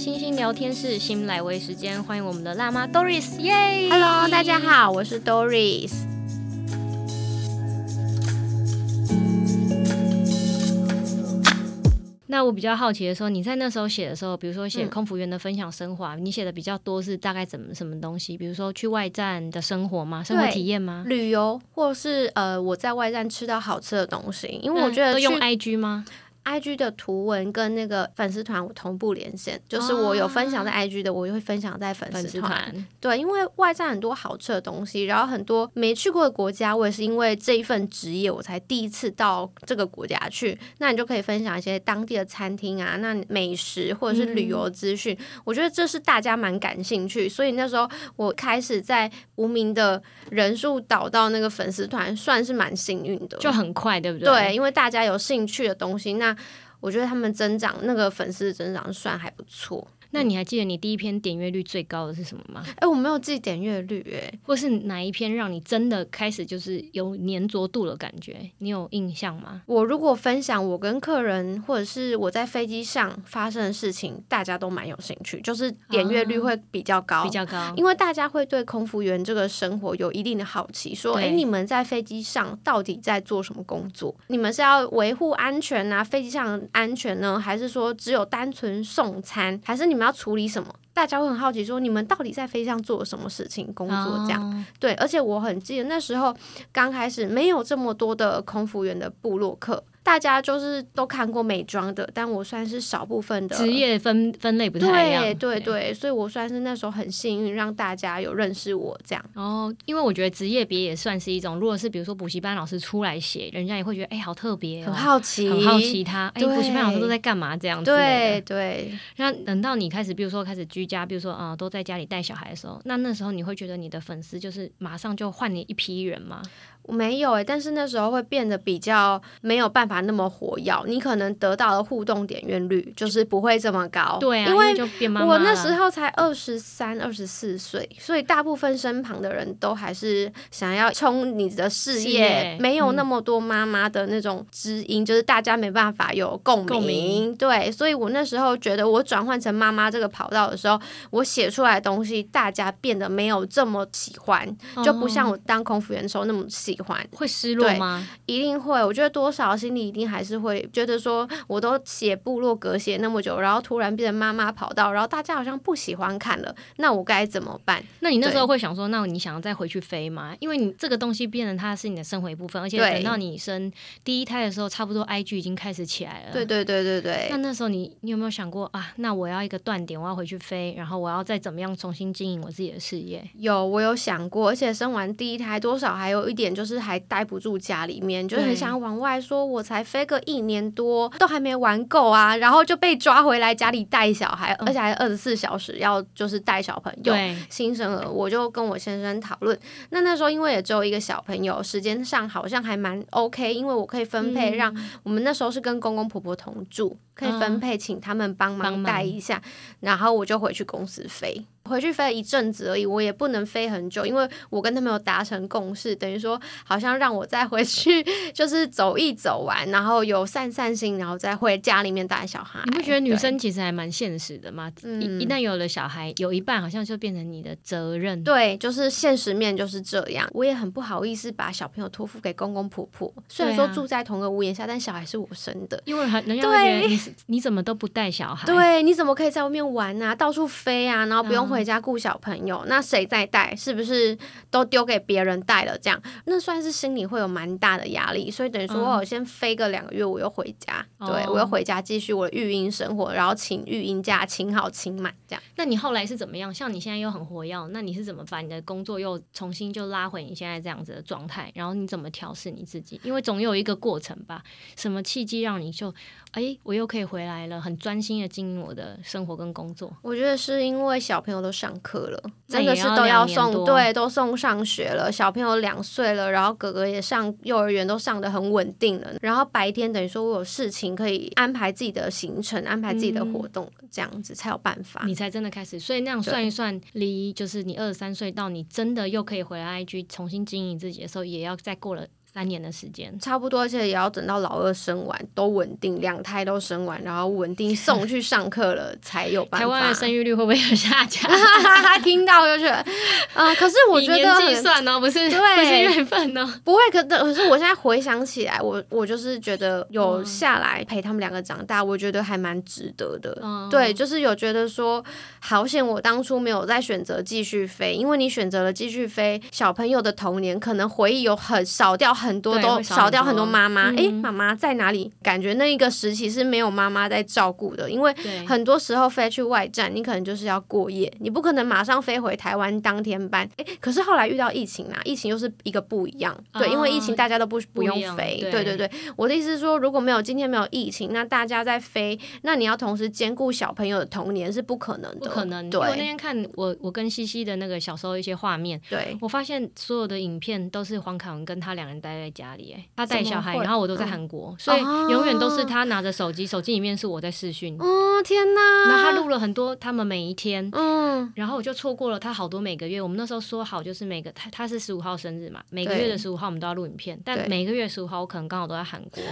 星星聊天室，新来微时间，欢迎我们的辣妈 Doris，耶！Hello，大家好，我是 Doris。那我比较好奇的时候，你在那时候写的时候，比如说写空服员的分享生活，嗯、你写的比较多是大概怎么什么东西？比如说去外站的生活吗？生活体验吗？旅游，或是呃我在外站吃到好吃的东西？因为我觉得、用 IG 吗？IG 的图文跟那个粉丝团我同步连线，就是我有分享在 IG 的，我就会分享在粉丝团。对，因为外站很多好吃的东西，然后很多没去过的国家，我也是因为这一份职业，我才第一次到这个国家去。那你就可以分享一些当地的餐厅啊，那美食或者是旅游资讯，嗯、我觉得这是大家蛮感兴趣。所以那时候我开始在无名的人数导到那个粉丝团，算是蛮幸运的，就很快，对不对？对，因为大家有兴趣的东西，那。我觉得他们增长那个粉丝增长算还不错。那你还记得你第一篇点阅率最高的是什么吗？哎、欸，我没有记点阅率，哎，或是哪一篇让你真的开始就是有黏着度的感觉？你有印象吗？我如果分享我跟客人或者是我在飞机上发生的事情，大家都蛮有兴趣，就是点阅率会比较高，啊、比较高，因为大家会对空服员这个生活有一定的好奇，说，哎、欸，你们在飞机上到底在做什么工作？你们是要维护安全啊，飞机上安全呢，还是说只有单纯送餐，还是你们要处理什么？大家会很好奇，说你们到底在飞机上做了什么事情、工作这样？Oh. 对，而且我很记得那时候刚开始没有这么多的空服员的部落客。大家就是都看过美妆的，但我算是少部分的职业分分类不太一样。对对对，所以我算是那时候很幸运，让大家有认识我这样。哦，因为我觉得职业别也算是一种，如果是比如说补习班老师出来写，人家也会觉得哎、欸，好特别、哦，很好奇，很好奇他哎，补习班老师都在干嘛这样子。对对。那等到你开始，比如说开始居家，比如说啊、呃，都在家里带小孩的时候，那那时候你会觉得你的粉丝就是马上就换你一批人吗？没有诶、欸，但是那时候会变得比较没有办法那么活跃，你可能得到的互动点阅率就是不会这么高。对啊，因为我那时候才二十三、二十四岁，所以大部分身旁的人都还是想要冲你的事业，欸、没有那么多妈妈的那种知音，嗯、就是大家没办法有共鸣。对，所以我那时候觉得我转换成妈妈这个跑道的时候，我写出来的东西大家变得没有这么喜欢，哦、就不像我当空服员的时候那么喜。会失落吗？一定会。我觉得多少心里一定还是会觉得说，我都写部落格写那么久，然后突然变成妈妈跑道，然后大家好像不喜欢看了，那我该怎么办？那你那时候会想说，那你想要再回去飞吗？因为你这个东西变成它是你的生活一部分，而且等到你生第一胎的时候，差不多 IG 已经开始起来了。对对对对对。那那时候你你有没有想过啊？那我要一个断点，我要回去飞，然后我要再怎么样重新经营我自己的事业？有，我有想过，而且生完第一胎，多少还有一点就是还待不住。家里面就很想往外说，我才飞个一年多，都还没玩够啊，然后就被抓回来家里带小孩，而且还二十四小时要就是带小朋友，新生儿，我就跟我先生讨论。那那时候因为也只有一个小朋友，时间上好像还蛮 OK，因为我可以分配，让我们那时候是跟公公婆婆同住，可以分配请他们帮忙带一下，然后我就回去公司飞。回去飞了一阵子而已，我也不能飞很久，因为我跟他们有达成共识，等于说好像让我再回去就是走一走完，然后有散散心，然后再回家里面带小孩。你不觉得女生其实还蛮现实的吗？对一一旦有了小孩，有一半好像就变成你的责任。对，就是现实面就是这样。我也很不好意思把小朋友托付给公公婆婆，虽然说住在同个屋檐下，但小孩是我生的，因为人家会觉得你对你怎么都不带小孩？对，你怎么可以在外面玩啊，到处飞啊，然后不用回。回家顾小朋友，那谁在带？是不是都丢给别人带了？这样那算是心里会有蛮大的压力。所以等于说，我先飞个两个月，我又回家，嗯、对我又回家继续我的育婴生活，然后请育婴假，请好请满这样。那你后来是怎么样？像你现在又很活跃，那你是怎么把你的工作又重新就拉回你现在这样子的状态？然后你怎么调试你自己？因为总有一个过程吧。什么契机让你就哎，我又可以回来了，很专心的经营我的生活跟工作？我觉得是因为小朋友都。上课了，真的是都要送，对，都送上学了。小朋友两岁了，然后哥哥也上幼儿园，都上的很稳定了。然后白天等于说我有事情可以安排自己的行程，安排自己的活动，嗯、这样子才有办法。你才真的开始，所以那样算一算，离就是你二十三岁到你真的又可以回来 IG 重新经营自己的时候，也要再过了。三年的时间，差不多，而且也要等到老二生完都稳定，两胎都生完，然后稳定送去上课了 才有办法。台湾的生育率会不会有下降？听到就觉得，啊、呃，可是我觉得计算呢，不是对，不是缘分呢，不会。可可是我现在回想起来，我我就是觉得有下来陪他们两个长大，我觉得还蛮值得的。嗯、对，就是有觉得说，好险我当初没有再选择继续飞，因为你选择了继续飞，小朋友的童年可能回忆有很少掉。很多都少掉很多妈妈，哎，妈妈在哪里？感觉那一个时期是没有妈妈在照顾的，因为很多时候飞去外站，你可能就是要过夜，你不可能马上飞回台湾当天班。哎，可是后来遇到疫情啦，疫情又是一个不一样，对，因为疫情大家都不不用飞，对对对。我的意思是说，如果没有今天没有疫情，那大家在飞，那你要同时兼顾小朋友的童年是不可能的，不可能。对，我那天看我我跟西西的那个小时候一些画面，对，我发现所有的影片都是黄凯文跟他两人待在家里，哎，他带小孩，然后我都在韩国，嗯、所以永远都是他拿着手机，手机里面是我在视讯。哦天哪！然后他录了很多他们每一天，嗯，然后我就错过了他好多每个月。我们那时候说好就是每个他他是十五号生日嘛，每个月的十五号我们都要录影片，但每个月十五号我可能刚好都在韩国，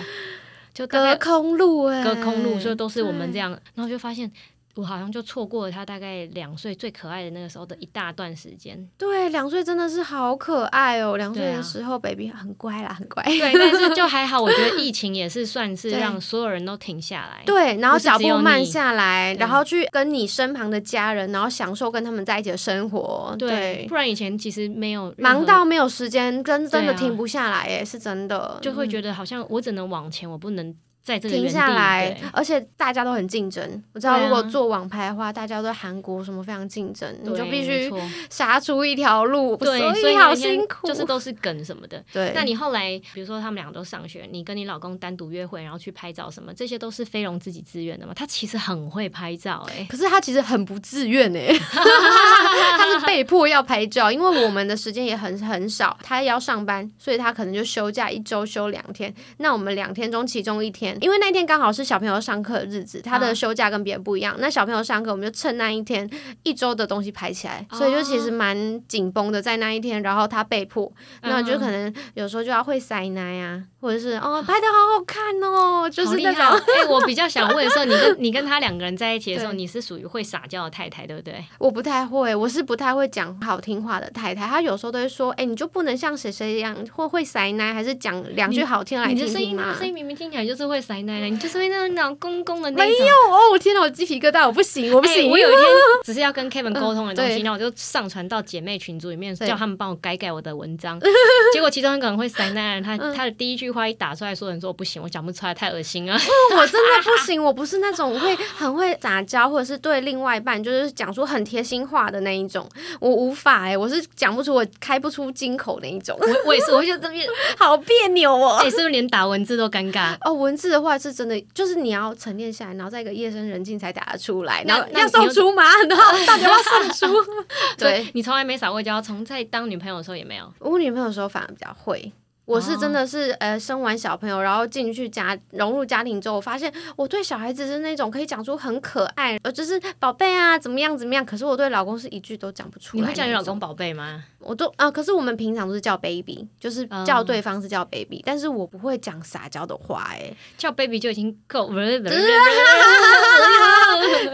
就隔空录哎，隔空录，所以都是我们这样，然后就发现。我好像就错过了他大概两岁最可爱的那个时候的一大段时间。对，两岁真的是好可爱哦！两岁的时候，baby 很乖啦，很乖。对，但是就 还好，我觉得疫情也是算是让所有人都停下来。对，然后脚步慢下来，然后去跟你身旁的家人，然后享受跟他们在一起的生活。对，不然以前其实没有忙到没有时间，真真的停不下来，哎，是真的，就会觉得好像我只能往前，我不能。停下来，而且大家都很竞争。我知道，如果做网拍的话，大家都韩国什么非常竞争，你就必须杀出一条路。对，所以好辛苦，就是都是梗什么的。对，那你后来，比如说他们两个都上学，你跟你老公单独约会，然后去拍照什么，这些都是飞龙自己自愿的吗？他其实很会拍照，哎，可是他其实很不自愿，哎，他是被迫要拍照，因为我们的时间也很很少，他也要上班，所以他可能就休假一周休两天。那我们两天中其中一天。因为那天刚好是小朋友上课的日子，他的休假跟别人不一样。啊、那小朋友上课，我们就趁那一天一周的东西拍起来，哦、所以就其实蛮紧绷的，在那一天。然后他被迫，嗯、那就可能有时候就要会塞奶啊，或者是哦拍的好好看哦，就是那种。哎、欸，我比较想问的时候，你跟 你跟他两个人在一起的时候，你是属于会撒娇的太太，对不对？我不太会，我是不太会讲好听话的太太。他有时候都会说，哎、欸，你就不能像谁谁一样，会会塞奶，还是讲两句好听来听听吗？你的声音，声音明明听起来就是会塞奶。你就是会那种老公公的那种。没有哦，我天哪，我鸡皮疙瘩，我不行，我不行。欸、我有一天只是要跟 Kevin 沟通的东西，那、嗯、我就上传到姐妹群组里面，对叫他们帮我改改我的文章。结果其中一个人会塞奶，他、嗯、他的第一句话一打出来说，人说我不行，我讲不出来，太恶心了。我真的不行，我不是那种会很会撒娇，或者是对另外一半就是讲出很贴心话的那一种，我无法哎、欸，我是讲不出，我开不出金口那一种。我我也是，我觉得这边 好别扭哦。哎、欸，是不是连打文字都尴尬？哦，文字的话是。真的就是你要沉淀下来，然后在一个夜深人静才打得出来，然后要送出吗？然后到底要送出？对，你从来没撒过娇，从在当女朋友的时候也没有。我女朋友的时候反而比较会。我是真的是呃生完小朋友，然后进去家融入家庭之后，我发现我对小孩子是那种可以讲出很可爱，呃就是宝贝啊怎么样怎么样。可是我对老公是一句都讲不出来。你会叫你老公宝贝吗？我都啊、呃，可是我们平常都是叫 baby，就是叫对方是叫 baby，、嗯、但是我不会讲撒娇的话，哎，叫 baby 就已经够了。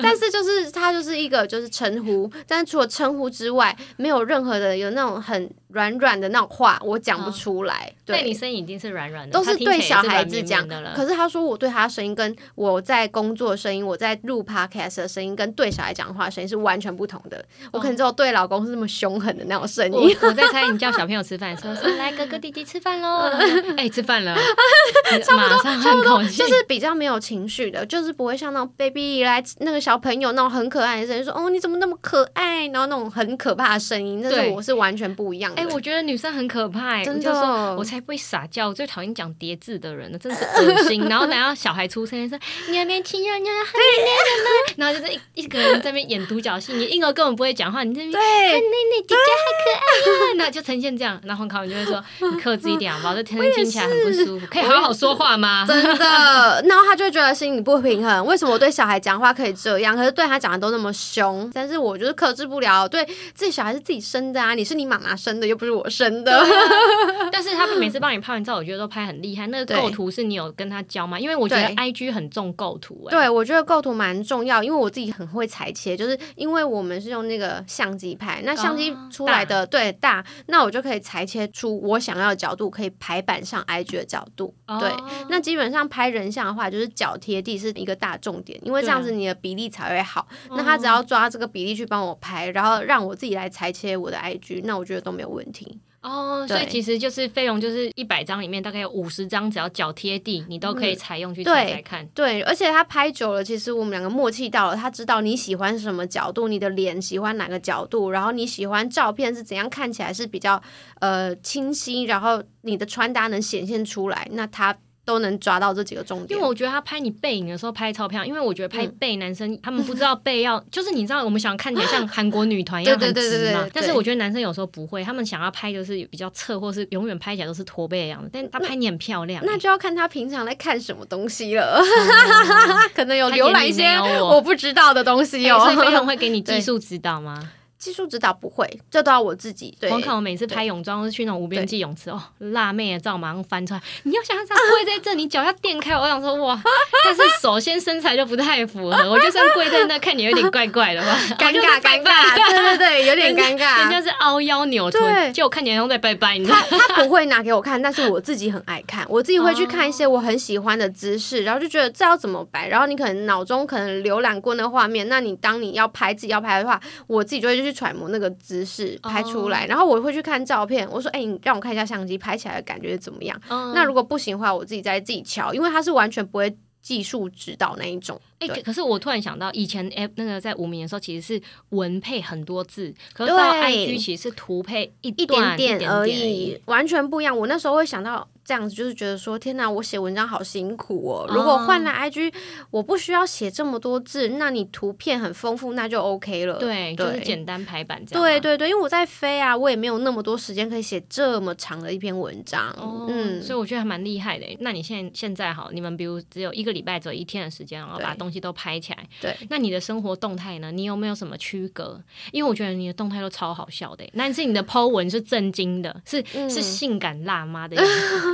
但是就是他就是一个就是称呼，但是除了称呼之外，没有任何的有那种很。软软的那种话我讲不出来，哦、对，你声音已经是软软的，都是对小孩子讲的了。可是他说我对他的声音跟我在工作的声音，我在录 podcast 的声音跟对小孩讲话声音是完全不同的。哦、我可能只有对老公是那么凶狠的那种声音。我在猜你叫小朋友吃饭，说说来哥哥弟弟吃饭喽，哎、欸、吃饭了，差不多差不多就是比较没有情绪的，就是不会像那种 baby 来那个小朋友那种很可爱的声音，说哦你怎么那么可爱，然后那种很可怕的声音，那是我是完全不一样的。我觉得女生很可怕，真的，我才不会撒娇，我最讨厌讲叠字的人了，真的是恶心。然后等到小孩出生，说 你还没亲人，你还很黏人呢。然后就是一一个人在那边演独角戏，你婴儿根本不会讲话，你这边对，奶奶姐姐好可爱啊，那就呈现这样。然后黄考就会说你克制一点好不好？这听听起来很不舒服，可以好好说话吗？真的。然后他就会觉得心里不平衡，为什么我对小孩讲话可可以这样，可是对他讲的都那么凶，但是我就是克制不了，对自己小孩是自己生的啊，你是你妈妈生的，又不是我生的。啊、但是他们每次帮你拍完照，我觉得都拍很厉害。那个构图是你有跟他教吗？因为我觉得 IG 很重构图、欸，对，我觉得构图蛮重要，因为我自己很会裁切，就是因为我们是用那个相机拍，那相机出来的、哦、对大，那我就可以裁切出我想要的角度，可以排版上 IG 的角度。哦、对，那基本上拍人像的话，就是脚贴地是一个大重点，因为这样子你的比例才会好。那他只要抓这个比例去帮我拍，然后让我自己来裁切我的 IG，那我觉得都没有问题。哦，所以其实就是费用，就是一百张里面大概有五十张，只要脚贴地，你都可以采用去裁裁看。对，对，而且他拍久了，其实我们两个默契到了，他知道你喜欢什么角度，你的脸喜欢哪个角度，然后你喜欢照片是怎样看起来是比较呃清晰，然后你的穿搭能显现出来，那他。都能抓到这几个重点，因为我觉得他拍你背影的时候拍超漂亮，因为我觉得拍背男生、嗯、他们不知道背要，就是你知道我们想看起来像韩国女团一样很直嘛，但是我觉得男生有时候不会，他们想要拍就是比较侧，或是永远拍起来都是驼背的样子，但他拍你很漂亮、欸，那就要看他平常在看什么东西了，嗯、可能有浏览一些我不知道的东西哦、喔，所以非常会给你技术 指导吗？技术指导不会，这都要我自己。对，我看我每次拍泳装都是去那种无边际泳池哦，辣妹的照马上翻出来。你要想想 跪在这，你脚要垫开。我想说哇，但是首先身材就不太符合，我就算跪在那，看你有点怪怪的吧，尴尬尴尬。对对对，有点 尴尬。人家是凹腰扭臀，就我看起来像在拜拜。你知道他他 不会拿给我看，但是我自己很爱看，我自己会去看一些我很喜欢的姿势，然后就觉得这要怎么摆，然后你可能脑中可能浏览过那画面，那你当你要拍自己要拍的话，我自己就会去揣摩那个姿。势拍出来，然后我会去看照片。我说：“哎、欸，你让我看一下相机拍起来的感觉怎么样？”那如果不行的话，我自己再自己敲，因为它是完全不会技术指导那一种。哎、欸，可是我突然想到，以前哎，那个在无名的时候，其实是文配很多字，可是到 IG 其实是图配一一点点而已，完全不一样。我那时候会想到。这样子就是觉得说，天哪，我写文章好辛苦哦。如果换了 IG，我不需要写这么多字，那你图片很丰富，那就 OK 了。对，对就是简单排版这样。对对对，因为我在飞啊，我也没有那么多时间可以写这么长的一篇文章。哦、嗯，所以我觉得还蛮厉害的。那你现在现在好，你们比如只有一个礼拜只有一天的时间，然后把东西都拍起来。对。那你的生活动态呢？你有没有什么区隔？因为我觉得你的动态都超好笑的。但是你的 po 文是震惊的，是、嗯、是性感辣妈的样子。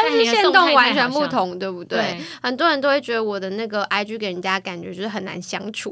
但是线动完全不同，对不对？对，很多人都会觉得我的那个 IG 给人家感觉就是很难相处，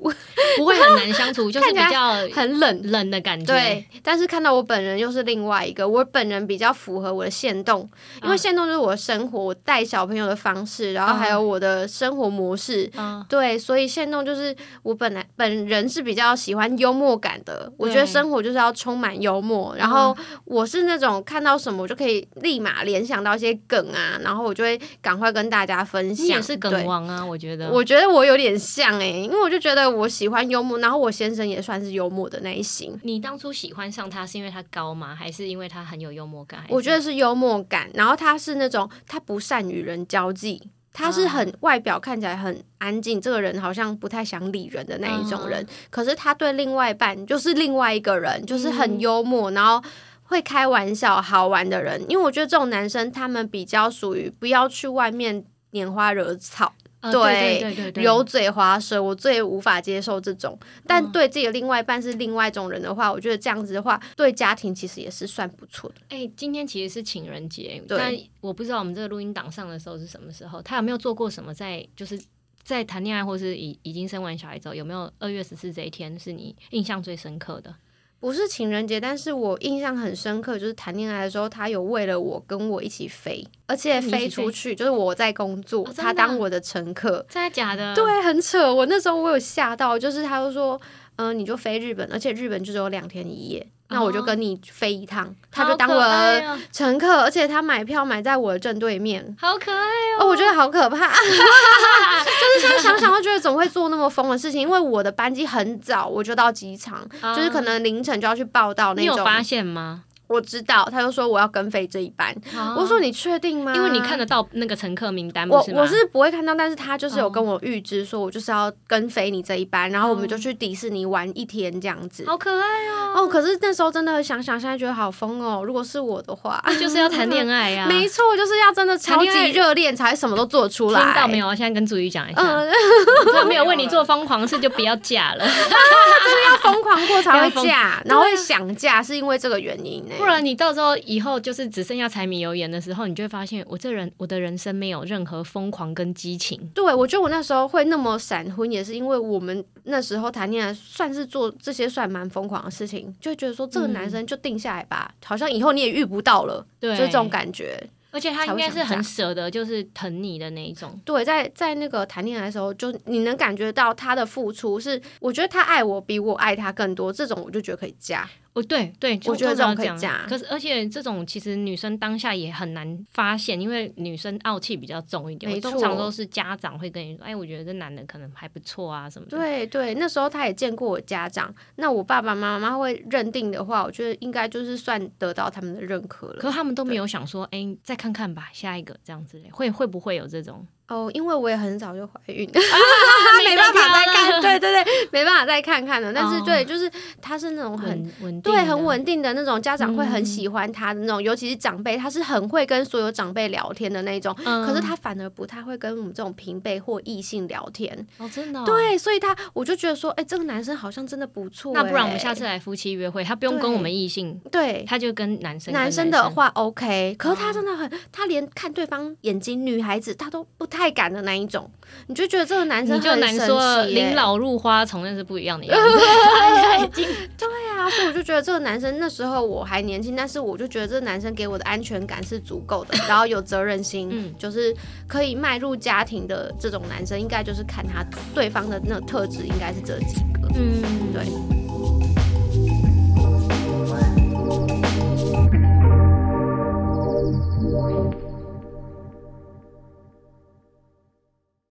不会很难相处，就是比较很冷冷的感觉。对，但是看到我本人又是另外一个，我本人比较符合我的线动，因为线动就是我的生活，我带小朋友的方式，然后还有我的生活模式。嗯，对，所以线动就是我本来本人是比较喜欢幽默感的，我觉得生活就是要充满幽默，然后我是那种看到什么我就可以立马联想到一些梗。啊，然后我就会赶快跟大家分享。你也是梗王啊，我觉得。我觉得我有点像哎、欸，因为我就觉得我喜欢幽默，然后我先生也算是幽默的那一型。你当初喜欢上他是因为他高吗？还是因为他很有幽默感？我觉得是幽默感，然后他是那种他不善与人交际，他是很外表看起来很安静，这个人好像不太想理人的那一种人。可是他对另外一半就是另外一个人，就是很幽默，然后。会开玩笑、好玩的人，因为我觉得这种男生他们比较属于不要去外面拈花惹草，呃、对，对，对对对，油嘴滑舌，我最无法接受这种。但对自己的另外一半是另外一种人的话，我觉得这样子的话，对家庭其实也是算不错的。哎、欸，今天其实是情人节，但我不知道我们这个录音档上的时候是什么时候，他有没有做过什么在就是在谈恋爱，或是已已经生完小孩之后，有没有二月十四这一天是你印象最深刻的？不是情人节，但是我印象很深刻，就是谈恋爱的时候，他有为了我跟我一起飞，而且飞出去，就是我在工作，哦、他当我的乘客，真的假的？对，很扯。我那时候我有吓到，就是他就说，嗯、呃，你就飞日本，而且日本就只有两天一夜。那我就跟你飞一趟，哦、他就当我的乘客，而且他买票买在我的正对面，好可爱哦！哦我觉得好可怕，就是现在想想，我觉得怎么会做那么疯的事情？因为我的班机很早，我就到机场，哦，就是可能凌晨就要去报到那种。你有发现吗？我知道，他就说我要跟飞这一班。啊、我说你确定吗？因为你看得到那个乘客名单，我是我是不会看到，但是他就是有跟我预知说，我就是要跟飞你这一班，然后我们就去迪士尼玩一天这样子。好可爱哦！哦，可是那时候真的想想，现在觉得好疯哦。如果是我的话，就是要谈恋爱呀、啊，没错，就是要真的超级热恋才什么都做出来。听到没有？现在跟朱宇讲一下，嗯、他没有为你做疯狂事，就不要嫁了。真的要疯狂过才会 嫁，然后会想嫁，是因为这个原因呢。不然你到时候以后就是只剩下柴米油盐的时候，你就会发现我这人我的人生没有任何疯狂跟激情。对，我觉得我那时候会那么闪婚，也是因为我们那时候谈恋爱算是做这些算蛮疯狂的事情，就会觉得说这个男生就定下来吧，嗯、好像以后你也遇不到了，对，就这种感觉。而且他应该是很舍得，就是疼你的那一种。对，在在那个谈恋爱的时候，就你能感觉到他的付出是，我觉得他爱我比我爱他更多，这种我就觉得可以嫁。哦，对对，我觉得这种可以嫁。可是，而且这种其实女生当下也很难发现，因为女生傲气比较重一点。通常都是家长会跟你说：“哎，我觉得这男的可能还不错啊，什么的。”对对，那时候他也见过我家长，那我爸爸妈妈会认定的话，我觉得应该就是算得到他们的认可了。可是他们都没有想说：“哎，再看看吧，下一个这样子，会会不会有这种？”哦，因为我也很早就怀孕，啊、没办法再看，对对对，没办法再看看了。但是对，就是他是那种很稳，对，很稳定的那种，家长会很喜欢他的那种，嗯、尤其是长辈，他是很会跟所有长辈聊天的那种。嗯、可是他反而不太会跟我们这种平辈或异性聊天。哦，真的、哦。对，所以他我就觉得说，哎，这个男生好像真的不错。那不然我们下次来夫妻约会，他不用跟我们异性，对，他就跟男生，男生的话 OK。可是他真的很，他连看对方眼睛，女孩子他都不太敢的那一种。你就觉得这个男生很神奇，你就难说临老入花丛那是不一样的样子。对啊，所以我就觉得这个男生那时候我还年轻，但是我就觉得这个男生给我的安全感是足够的，然后有责任心，嗯，就是可以迈入家庭的这种男生，应该就是看他对方的那个特质，应该是这几个。嗯，对。